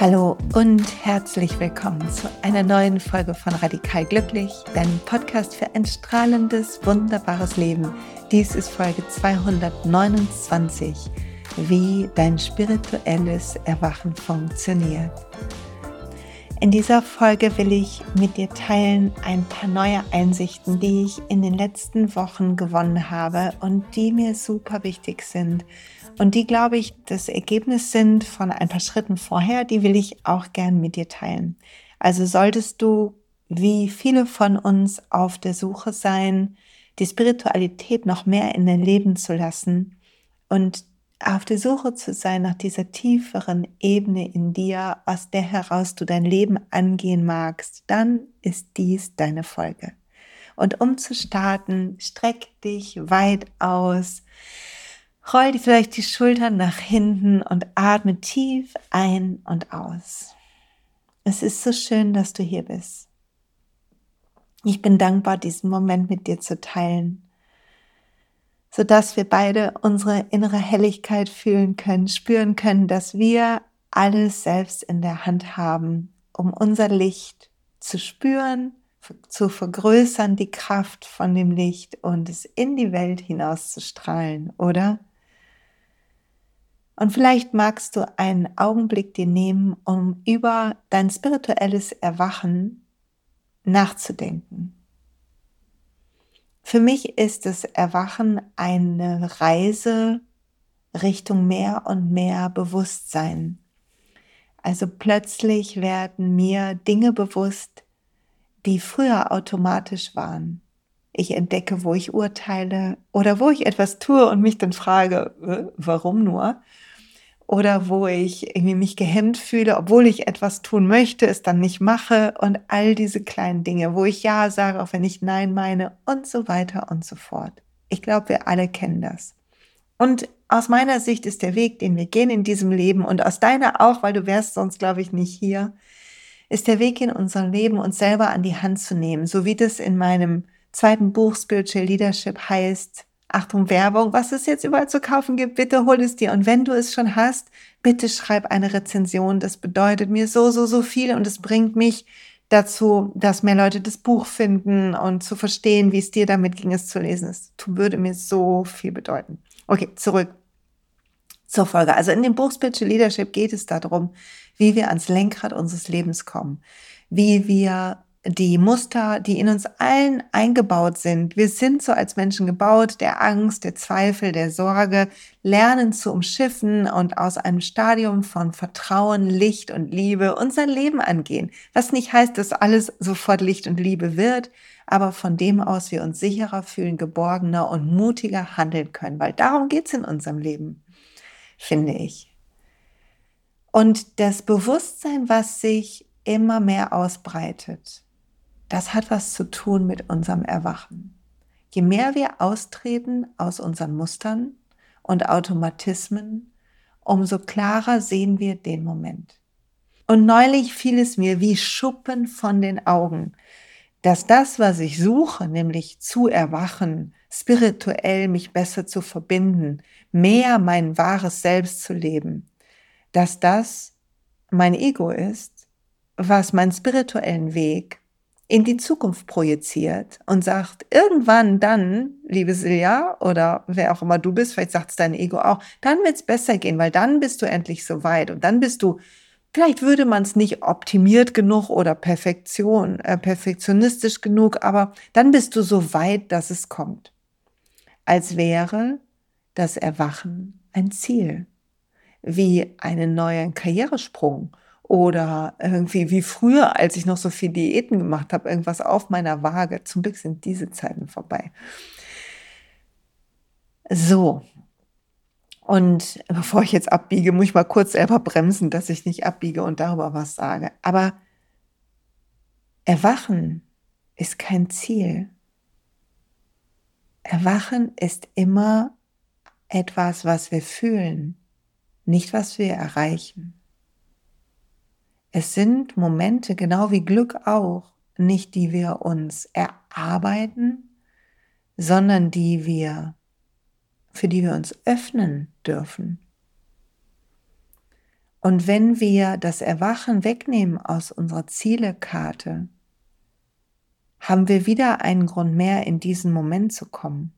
Hallo und herzlich willkommen zu einer neuen Folge von Radikal Glücklich, deinem Podcast für ein strahlendes, wunderbares Leben. Dies ist Folge 229, wie dein spirituelles Erwachen funktioniert. In dieser Folge will ich mit dir teilen ein paar neue Einsichten, die ich in den letzten Wochen gewonnen habe und die mir super wichtig sind und die, glaube ich, das Ergebnis sind von ein paar Schritten vorher, die will ich auch gern mit dir teilen. Also solltest du, wie viele von uns, auf der Suche sein, die Spiritualität noch mehr in dein Leben zu lassen und auf der Suche zu sein nach dieser tieferen Ebene in dir, aus der heraus du dein Leben angehen magst, dann ist dies deine Folge. Und um zu starten, streck dich weit aus, Roll dir vielleicht die Schultern nach hinten und atme tief ein und aus. Es ist so schön, dass du hier bist. Ich bin dankbar, diesen Moment mit dir zu teilen, sodass wir beide unsere innere Helligkeit fühlen können, spüren können, dass wir alles selbst in der Hand haben, um unser Licht zu spüren, zu vergrößern, die Kraft von dem Licht und es in die Welt hinaus zu strahlen, oder? Und vielleicht magst du einen Augenblick dir nehmen, um über dein spirituelles Erwachen nachzudenken. Für mich ist das Erwachen eine Reise Richtung mehr und mehr Bewusstsein. Also plötzlich werden mir Dinge bewusst, die früher automatisch waren. Ich entdecke, wo ich urteile oder wo ich etwas tue und mich dann frage, warum nur? Oder wo ich irgendwie mich gehemmt fühle, obwohl ich etwas tun möchte, es dann nicht mache und all diese kleinen Dinge, wo ich Ja sage, auch wenn ich Nein meine und so weiter und so fort. Ich glaube, wir alle kennen das. Und aus meiner Sicht ist der Weg, den wir gehen in diesem Leben und aus deiner auch, weil du wärst sonst, glaube ich, nicht hier, ist der Weg in unserem Leben, uns selber an die Hand zu nehmen, so wie das in meinem zweiten Buch Spiritual Leadership heißt, Achtung, Werbung, was es jetzt überall zu kaufen gibt, bitte hol es dir. Und wenn du es schon hast, bitte schreib eine Rezension. Das bedeutet mir so, so, so viel und es bringt mich dazu, dass mehr Leute das Buch finden und zu verstehen, wie es dir damit ging, es zu lesen. Es würde mir so viel bedeuten. Okay, zurück zur Folge. Also in dem Buch Spiritual Leadership geht es darum, wie wir ans Lenkrad unseres Lebens kommen, wie wir die Muster, die in uns allen eingebaut sind. Wir sind so als Menschen gebaut, der Angst, der Zweifel, der Sorge, lernen zu umschiffen und aus einem Stadium von Vertrauen, Licht und Liebe unser Leben angehen. Was nicht heißt, dass alles sofort Licht und Liebe wird, aber von dem aus wir uns sicherer fühlen, geborgener und mutiger handeln können, weil darum geht's in unserem Leben, finde ich. Und das Bewusstsein, was sich immer mehr ausbreitet, das hat was zu tun mit unserem Erwachen. Je mehr wir austreten aus unseren Mustern und Automatismen, umso klarer sehen wir den Moment. Und neulich fiel es mir wie Schuppen von den Augen, dass das, was ich suche, nämlich zu erwachen, spirituell mich besser zu verbinden, mehr mein wahres Selbst zu leben, dass das mein Ego ist, was meinen spirituellen Weg in die Zukunft projiziert und sagt, irgendwann dann, liebe Silja oder wer auch immer du bist, vielleicht sagt es dein Ego auch, dann wird es besser gehen, weil dann bist du endlich so weit und dann bist du, vielleicht würde man es nicht optimiert genug oder Perfektion, äh, perfektionistisch genug, aber dann bist du so weit, dass es kommt. Als wäre das Erwachen ein Ziel, wie einen neuen Karrieresprung oder irgendwie wie früher, als ich noch so viel Diäten gemacht habe, irgendwas auf meiner Waage. Zum Glück sind diese Zeiten vorbei. So. Und bevor ich jetzt abbiege, muss ich mal kurz selber bremsen, dass ich nicht abbiege und darüber was sage. Aber Erwachen ist kein Ziel. Erwachen ist immer etwas, was wir fühlen, nicht was wir erreichen. Es sind Momente, genau wie Glück auch, nicht die wir uns erarbeiten, sondern die wir, für die wir uns öffnen dürfen. Und wenn wir das Erwachen wegnehmen aus unserer Zielekarte, haben wir wieder einen Grund mehr, in diesen Moment zu kommen.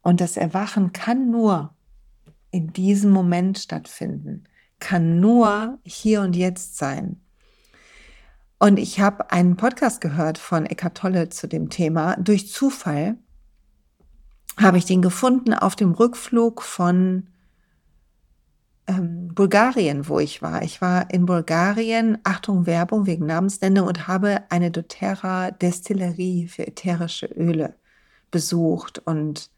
Und das Erwachen kann nur in diesem Moment stattfinden, kann nur hier und jetzt sein. Und ich habe einen Podcast gehört von Eckart Tolle zu dem Thema. Durch Zufall habe ich den gefunden auf dem Rückflug von ähm, Bulgarien, wo ich war. Ich war in Bulgarien, Achtung Werbung wegen Namensnennung und habe eine doTERRA Destillerie für ätherische Öle besucht und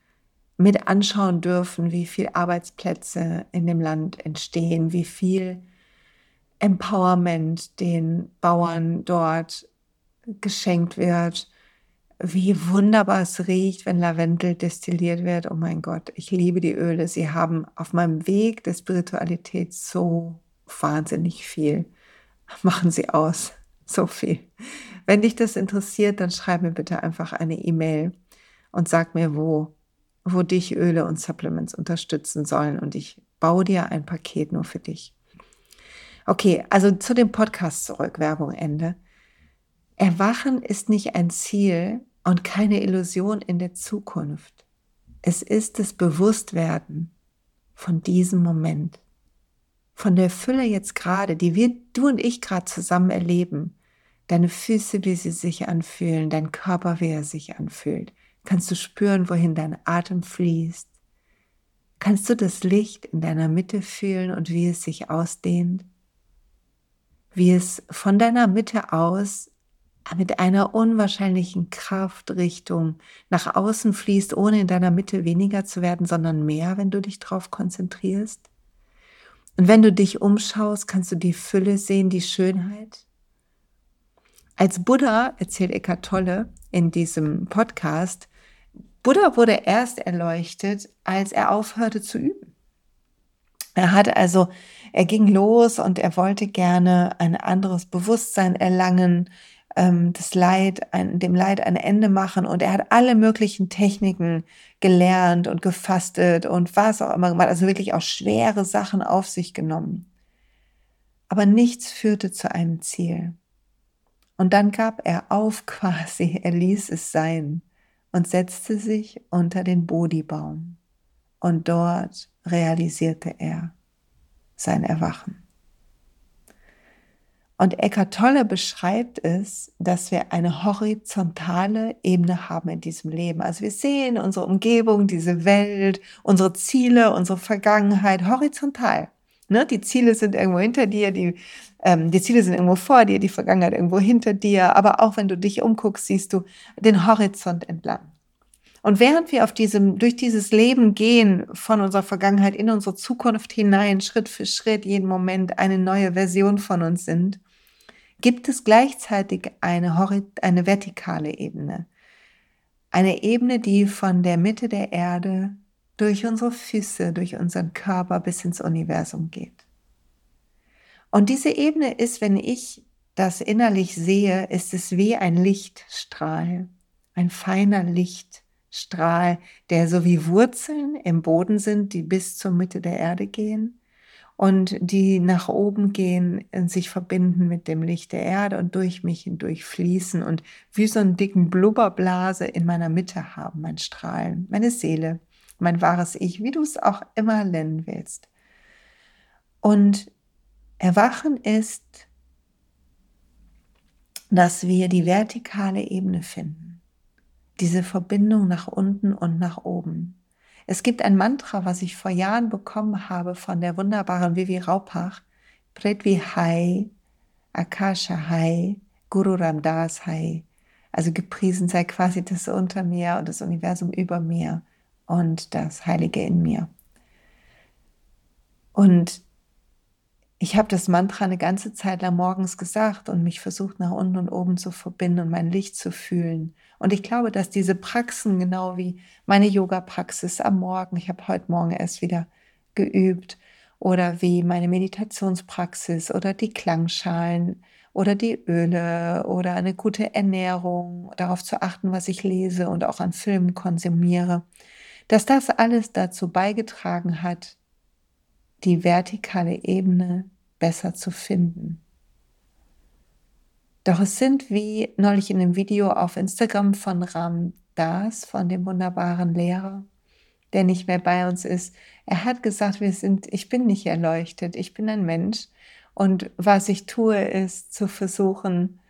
mit anschauen dürfen, wie viel Arbeitsplätze in dem Land entstehen, wie viel Empowerment den Bauern dort geschenkt wird, wie wunderbar es riecht, wenn Lavendel destilliert wird. Oh mein Gott, ich liebe die Öle. Sie haben auf meinem Weg der Spiritualität so wahnsinnig viel. Machen Sie aus, so viel. Wenn dich das interessiert, dann schreib mir bitte einfach eine E-Mail und sag mir, wo, wo dich Öle und Supplements unterstützen sollen. Und ich baue dir ein Paket nur für dich. Okay, also zu dem Podcast zurück, Werbung Ende. Erwachen ist nicht ein Ziel und keine Illusion in der Zukunft. Es ist das Bewusstwerden von diesem Moment, von der Fülle jetzt gerade, die wir, du und ich gerade zusammen erleben. Deine Füße, wie sie sich anfühlen, dein Körper, wie er sich anfühlt. Kannst du spüren, wohin dein Atem fließt? Kannst du das Licht in deiner Mitte fühlen und wie es sich ausdehnt? Wie es von deiner Mitte aus mit einer unwahrscheinlichen Kraftrichtung nach außen fließt, ohne in deiner Mitte weniger zu werden, sondern mehr, wenn du dich darauf konzentrierst. Und wenn du dich umschaust, kannst du die Fülle sehen, die Schönheit. Als Buddha, erzählt Eckhart Tolle in diesem Podcast, Buddha wurde erst erleuchtet, als er aufhörte zu üben. Er hat also er ging los und er wollte gerne ein anderes Bewusstsein erlangen, ähm, das Leid, ein, dem Leid ein Ende machen. Und er hat alle möglichen Techniken gelernt und gefastet und was auch immer gemacht. Also wirklich auch schwere Sachen auf sich genommen. Aber nichts führte zu einem Ziel. Und dann gab er auf quasi, er ließ es sein und setzte sich unter den Bodhibaum. Und dort realisierte er, sein Erwachen. Und Eckhart Tolle beschreibt es, dass wir eine horizontale Ebene haben in diesem Leben. Also wir sehen unsere Umgebung, diese Welt, unsere Ziele, unsere Vergangenheit horizontal. Ne? Die Ziele sind irgendwo hinter dir, die, ähm, die Ziele sind irgendwo vor dir, die Vergangenheit irgendwo hinter dir. Aber auch wenn du dich umguckst, siehst du den Horizont entlang. Und während wir auf diesem, durch dieses Leben gehen, von unserer Vergangenheit in unsere Zukunft hinein, Schritt für Schritt, jeden Moment eine neue Version von uns sind, gibt es gleichzeitig eine, eine vertikale Ebene. Eine Ebene, die von der Mitte der Erde durch unsere Füße, durch unseren Körper bis ins Universum geht. Und diese Ebene ist, wenn ich das innerlich sehe, ist es wie ein Lichtstrahl, ein feiner Lichtstrahl. Strahl, der so wie Wurzeln im Boden sind, die bis zur Mitte der Erde gehen und die nach oben gehen und sich verbinden mit dem Licht der Erde und durch mich hindurch fließen und wie so einen dicken Blubberblase in meiner Mitte haben, mein Strahlen, meine Seele, mein wahres Ich, wie du es auch immer nennen willst. Und Erwachen ist, dass wir die vertikale Ebene finden diese Verbindung nach unten und nach oben. Es gibt ein Mantra, was ich vor Jahren bekommen habe von der wunderbaren Vivi Raupach, Prithvi Hai, Akasha Hai, Guru Ramdas Hai. Also gepriesen sei quasi das unter mir und das Universum über mir und das Heilige in mir. Und ich habe das Mantra eine ganze Zeit lang morgens gesagt und mich versucht, nach unten und oben zu verbinden und mein Licht zu fühlen. Und ich glaube, dass diese Praxen, genau wie meine Yoga-Praxis am Morgen, ich habe heute Morgen erst wieder geübt, oder wie meine Meditationspraxis oder die Klangschalen oder die Öle oder eine gute Ernährung, darauf zu achten, was ich lese und auch an Filmen konsumiere, dass das alles dazu beigetragen hat, die vertikale Ebene besser zu finden. Doch es sind wie neulich in dem Video auf Instagram von Ram Das, von dem wunderbaren Lehrer, der nicht mehr bei uns ist. Er hat gesagt, wir sind, ich bin nicht erleuchtet, ich bin ein Mensch und was ich tue, ist zu versuchen,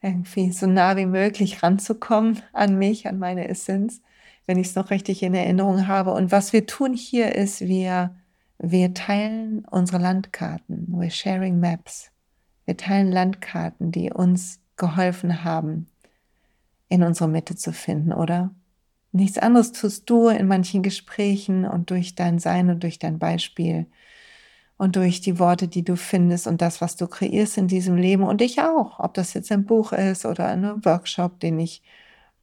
irgendwie so nah wie möglich ranzukommen an mich, an meine Essenz, wenn ich es noch richtig in Erinnerung habe. Und was wir tun hier ist, wir, wir teilen unsere Landkarten. We're sharing maps. Wir teilen Landkarten, die uns geholfen haben, in unsere Mitte zu finden, oder? Nichts anderes tust du in manchen Gesprächen und durch dein Sein und durch dein Beispiel und durch die Worte, die du findest und das, was du kreierst in diesem Leben und ich auch, ob das jetzt ein Buch ist oder ein Workshop, den ich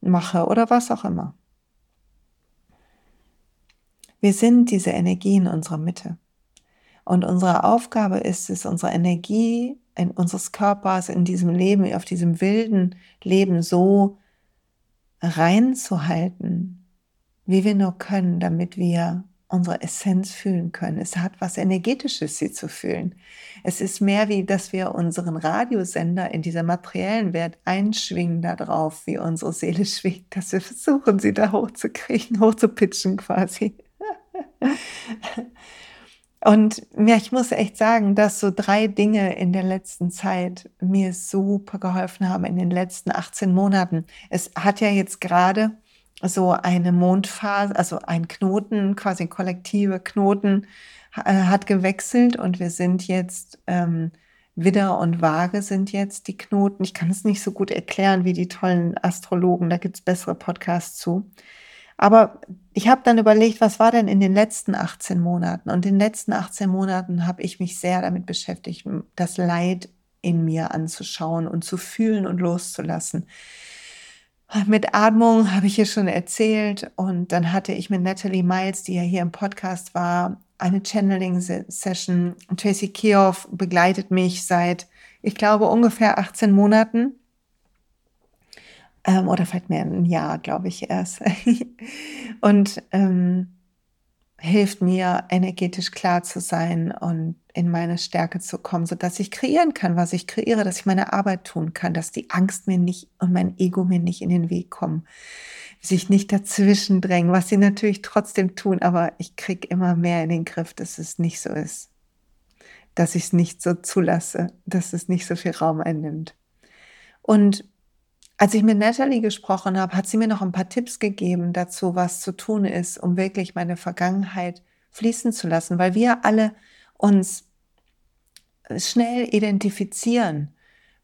mache oder was auch immer. Wir sind diese Energie in unserer Mitte. Und unsere Aufgabe ist es, unsere Energie in unseres Körpers in diesem Leben, auf diesem wilden Leben so reinzuhalten, wie wir nur können, damit wir unsere Essenz fühlen können. Es hat was Energetisches, sie zu fühlen. Es ist mehr wie, dass wir unseren Radiosender in dieser materiellen Welt einschwingen darauf, wie unsere Seele schwingt, dass wir versuchen, sie da hochzukriegen, hochzupitchen quasi. Und ja, ich muss echt sagen, dass so drei Dinge in der letzten Zeit mir super geholfen haben in den letzten 18 Monaten. Es hat ja jetzt gerade so eine Mondphase, also ein Knoten, quasi kollektive Knoten, äh, hat gewechselt und wir sind jetzt, ähm, Widder und Waage sind jetzt die Knoten. Ich kann es nicht so gut erklären wie die tollen Astrologen, da gibt es bessere Podcasts zu. Aber ich habe dann überlegt, was war denn in den letzten 18 Monaten? Und in den letzten 18 Monaten habe ich mich sehr damit beschäftigt, das Leid in mir anzuschauen und zu fühlen und loszulassen. Mit Atmung habe ich hier schon erzählt und dann hatte ich mit Natalie Miles, die ja hier im Podcast war, eine Channeling-Session. Tracy Kioff begleitet mich seit, ich glaube, ungefähr 18 Monaten. Ähm, oder vielleicht mehr ein Jahr, glaube ich erst. und ähm, hilft mir, energetisch klar zu sein und in meine Stärke zu kommen, so dass ich kreieren kann, was ich kreiere, dass ich meine Arbeit tun kann, dass die Angst mir nicht und mein Ego mir nicht in den Weg kommen, sich nicht dazwischen drängen, was sie natürlich trotzdem tun, aber ich kriege immer mehr in den Griff, dass es nicht so ist, dass ich es nicht so zulasse, dass es nicht so viel Raum einnimmt. Und als ich mit Natalie gesprochen habe, hat sie mir noch ein paar Tipps gegeben dazu, was zu tun ist, um wirklich meine Vergangenheit fließen zu lassen, weil wir alle uns schnell identifizieren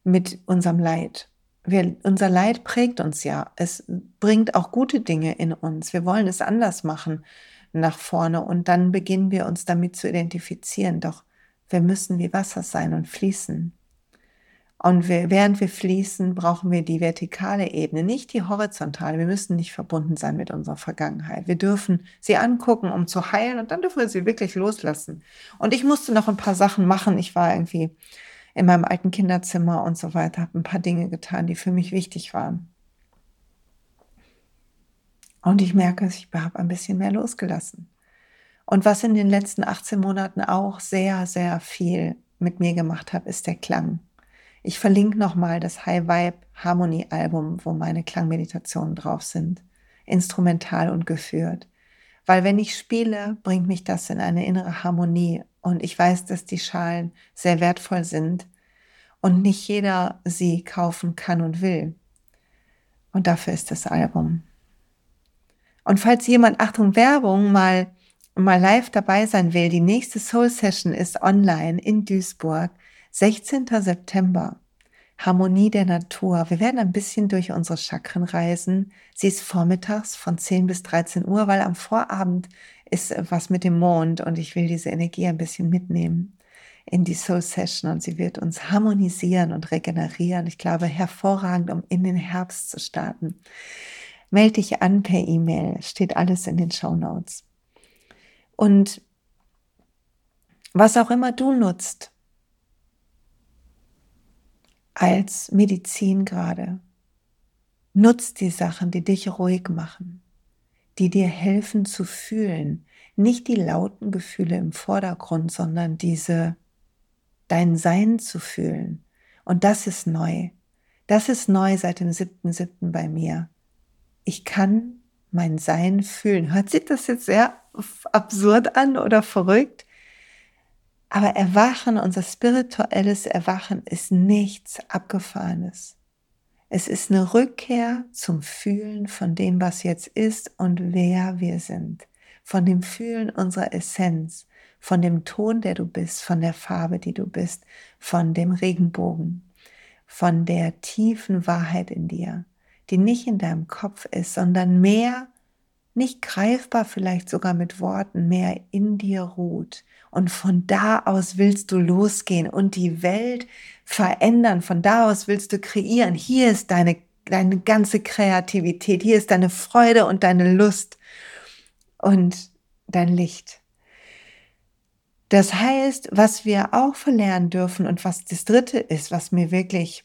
mit unserem Leid. Wir, unser Leid prägt uns ja. Es bringt auch gute Dinge in uns. Wir wollen es anders machen nach vorne und dann beginnen wir uns damit zu identifizieren. Doch wir müssen wie Wasser sein und fließen. Und wir, während wir fließen, brauchen wir die vertikale Ebene, nicht die horizontale. Wir müssen nicht verbunden sein mit unserer Vergangenheit. Wir dürfen sie angucken, um zu heilen und dann dürfen wir sie wirklich loslassen. Und ich musste noch ein paar Sachen machen. Ich war irgendwie in meinem alten Kinderzimmer und so weiter, habe ein paar Dinge getan, die für mich wichtig waren. Und ich merke, ich habe ein bisschen mehr losgelassen. Und was in den letzten 18 Monaten auch sehr, sehr viel mit mir gemacht hat, ist der Klang. Ich verlinke nochmal das High Vibe Harmony Album, wo meine Klangmeditationen drauf sind, instrumental und geführt. Weil wenn ich spiele, bringt mich das in eine innere Harmonie und ich weiß, dass die Schalen sehr wertvoll sind und nicht jeder sie kaufen kann und will. Und dafür ist das Album. Und falls jemand, Achtung, Werbung, mal, mal live dabei sein will, die nächste Soul Session ist online in Duisburg 16. September. Harmonie der Natur. Wir werden ein bisschen durch unsere Chakren reisen. Sie ist vormittags von 10 bis 13 Uhr, weil am Vorabend ist was mit dem Mond und ich will diese Energie ein bisschen mitnehmen in die Soul Session und sie wird uns harmonisieren und regenerieren. Ich glaube, hervorragend, um in den Herbst zu starten. Melde dich an per E-Mail, steht alles in den Show Notes. Und was auch immer du nutzt, als Medizin gerade. Nutz die Sachen, die dich ruhig machen, die dir helfen zu fühlen. Nicht die lauten Gefühle im Vordergrund, sondern diese, dein Sein zu fühlen. Und das ist neu. Das ist neu seit dem 7.7. bei mir. Ich kann mein Sein fühlen. Hört sich das jetzt sehr absurd an oder verrückt? Aber Erwachen, unser spirituelles Erwachen ist nichts Abgefahrenes. Es ist eine Rückkehr zum Fühlen von dem, was jetzt ist und wer wir sind. Von dem Fühlen unserer Essenz, von dem Ton, der du bist, von der Farbe, die du bist, von dem Regenbogen, von der tiefen Wahrheit in dir, die nicht in deinem Kopf ist, sondern mehr nicht greifbar vielleicht sogar mit Worten, mehr in dir ruht. Und von da aus willst du losgehen und die Welt verändern. Von da aus willst du kreieren. Hier ist deine, deine ganze Kreativität. Hier ist deine Freude und deine Lust und dein Licht. Das heißt, was wir auch verlernen dürfen und was das dritte ist, was mir wirklich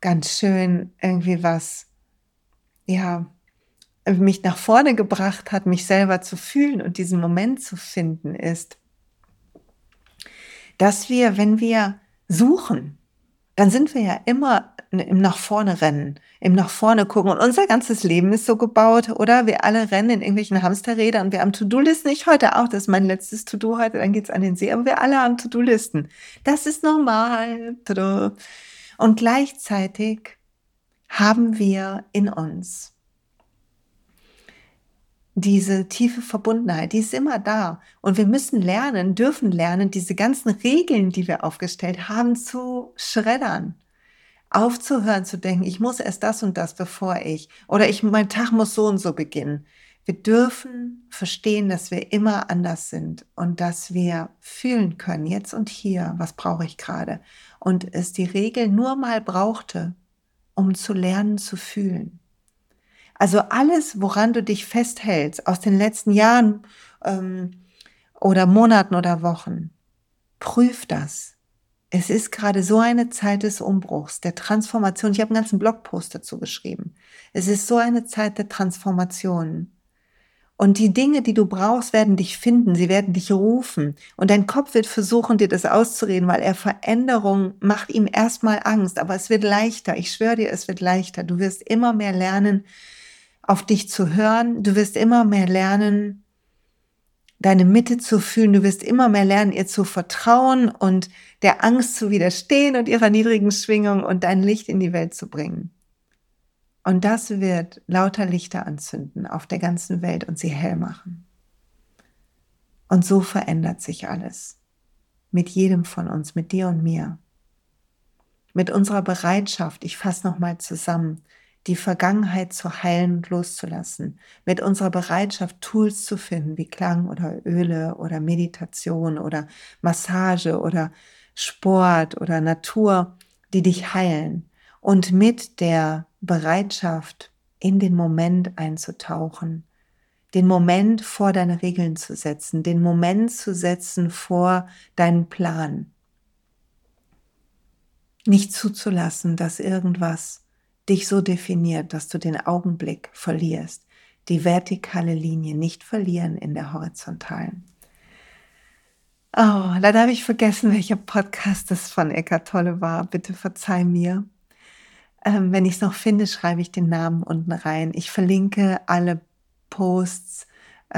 ganz schön irgendwie was, ja, mich nach vorne gebracht hat, mich selber zu fühlen und diesen Moment zu finden, ist, dass wir, wenn wir suchen, dann sind wir ja immer im nach vorne rennen, im nach vorne gucken. Und unser ganzes Leben ist so gebaut, oder? Wir alle rennen in irgendwelchen Hamsterrädern und wir haben To-Do-Listen. Ich heute auch, das ist mein letztes To-Do heute, dann geht's an den See. Aber wir alle haben To-Do-Listen. Das ist normal. Und gleichzeitig haben wir in uns diese tiefe Verbundenheit, die ist immer da. Und wir müssen lernen, dürfen lernen, diese ganzen Regeln, die wir aufgestellt haben, zu schreddern. Aufzuhören zu denken, ich muss erst das und das, bevor ich, oder ich, mein Tag muss so und so beginnen. Wir dürfen verstehen, dass wir immer anders sind und dass wir fühlen können, jetzt und hier, was brauche ich gerade. Und es die Regel nur mal brauchte, um zu lernen zu fühlen. Also alles, woran du dich festhältst aus den letzten Jahren ähm, oder Monaten oder Wochen, prüf das. Es ist gerade so eine Zeit des Umbruchs, der Transformation. Ich habe einen ganzen Blogpost dazu geschrieben. Es ist so eine Zeit der Transformation. Und die Dinge, die du brauchst, werden dich finden, sie werden dich rufen. Und dein Kopf wird versuchen, dir das auszureden, weil er Veränderung macht ihm erstmal Angst, aber es wird leichter. Ich schwöre dir, es wird leichter. Du wirst immer mehr lernen, auf dich zu hören. Du wirst immer mehr lernen, deine Mitte zu fühlen. Du wirst immer mehr lernen, ihr zu vertrauen und der Angst zu widerstehen und ihrer niedrigen Schwingung und dein Licht in die Welt zu bringen. Und das wird lauter Lichter anzünden auf der ganzen Welt und sie hell machen. Und so verändert sich alles. Mit jedem von uns, mit dir und mir. Mit unserer Bereitschaft, ich fasse nochmal zusammen, die Vergangenheit zu heilen und loszulassen, mit unserer Bereitschaft, Tools zu finden, wie Klang oder Öle oder Meditation oder Massage oder Sport oder Natur, die dich heilen und mit der Bereitschaft, in den Moment einzutauchen, den Moment vor deine Regeln zu setzen, den Moment zu setzen vor deinen Plan. Nicht zuzulassen, dass irgendwas dich so definiert, dass du den Augenblick verlierst, die vertikale Linie nicht verlieren in der horizontalen. Oh, leider habe ich vergessen, welcher Podcast das von Eckart Tolle war. Bitte verzeih mir. Ähm, wenn ich es noch finde, schreibe ich den Namen unten rein. Ich verlinke alle Posts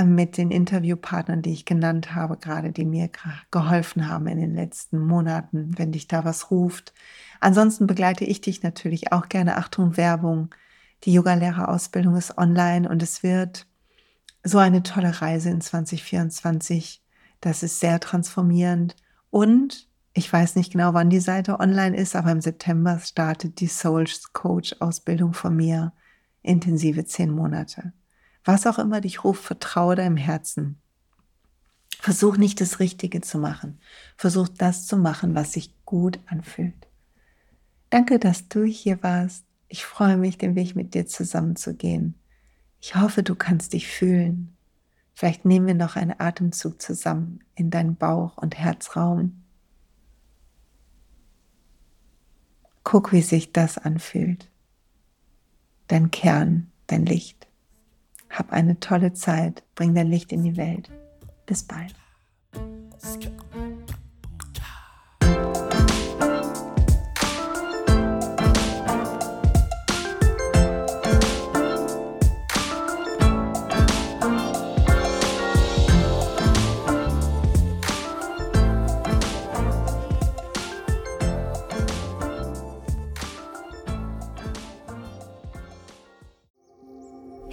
mit den Interviewpartnern, die ich genannt habe, gerade die mir geholfen haben in den letzten Monaten, wenn dich da was ruft Ansonsten begleite ich dich natürlich auch gerne. Achtung, Werbung. Die Yogalehrerausbildung ist online und es wird so eine tolle Reise in 2024. Das ist sehr transformierend. Und ich weiß nicht genau, wann die Seite online ist, aber im September startet die Soul Coach Ausbildung von mir. Intensive zehn Monate. Was auch immer dich ruft, vertraue deinem Herzen. Versuch nicht das Richtige zu machen. Versuch das zu machen, was sich gut anfühlt. Danke, dass du hier warst. Ich freue mich, den Weg mit dir zusammenzugehen. Ich hoffe, du kannst dich fühlen. Vielleicht nehmen wir noch einen Atemzug zusammen in deinen Bauch- und Herzraum. Guck, wie sich das anfühlt. Dein Kern, dein Licht. Hab eine tolle Zeit. Bring dein Licht in die Welt. Bis bald.